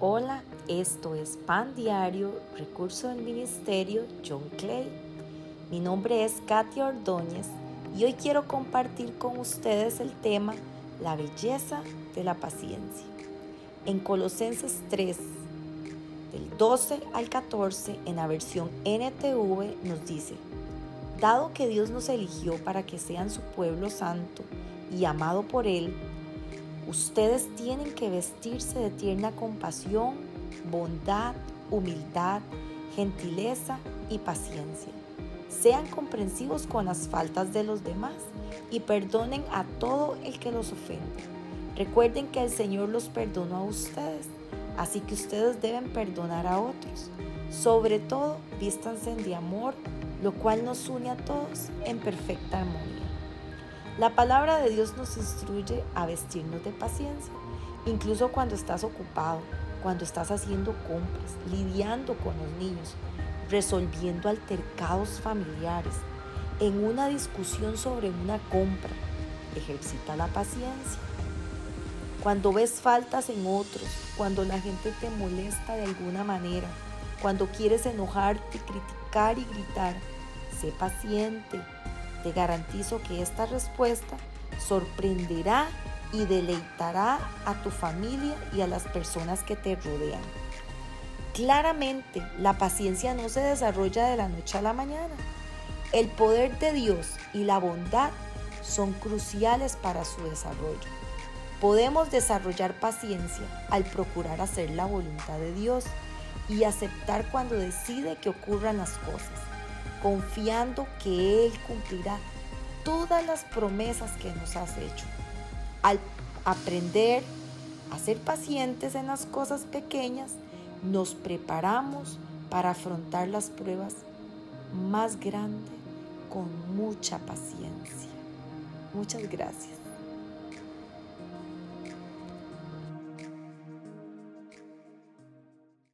Hola, esto es Pan Diario, recurso del Ministerio John Clay. Mi nombre es Katia Ordóñez y hoy quiero compartir con ustedes el tema La belleza de la paciencia. En Colosenses 3, del 12 al 14, en la versión NTV, nos dice, Dado que Dios nos eligió para que sean su pueblo santo y amado por Él, Ustedes tienen que vestirse de tierna compasión, bondad, humildad, gentileza y paciencia. Sean comprensivos con las faltas de los demás y perdonen a todo el que los ofende. Recuerden que el Señor los perdonó a ustedes, así que ustedes deben perdonar a otros. Sobre todo, vístanse de amor, lo cual nos une a todos en perfecta armonía. La palabra de Dios nos instruye a vestirnos de paciencia, incluso cuando estás ocupado, cuando estás haciendo compras, lidiando con los niños, resolviendo altercados familiares, en una discusión sobre una compra. Ejercita la paciencia. Cuando ves faltas en otros, cuando la gente te molesta de alguna manera, cuando quieres enojarte, criticar y gritar, sé paciente, te garantizo que esta respuesta sorprenderá y deleitará a tu familia y a las personas que te rodean. Claramente, la paciencia no se desarrolla de la noche a la mañana. El poder de Dios y la bondad son cruciales para su desarrollo. Podemos desarrollar paciencia al procurar hacer la voluntad de Dios y aceptar cuando decide que ocurran las cosas confiando que Él cumplirá todas las promesas que nos has hecho. Al aprender a ser pacientes en las cosas pequeñas, nos preparamos para afrontar las pruebas más grandes con mucha paciencia. Muchas gracias.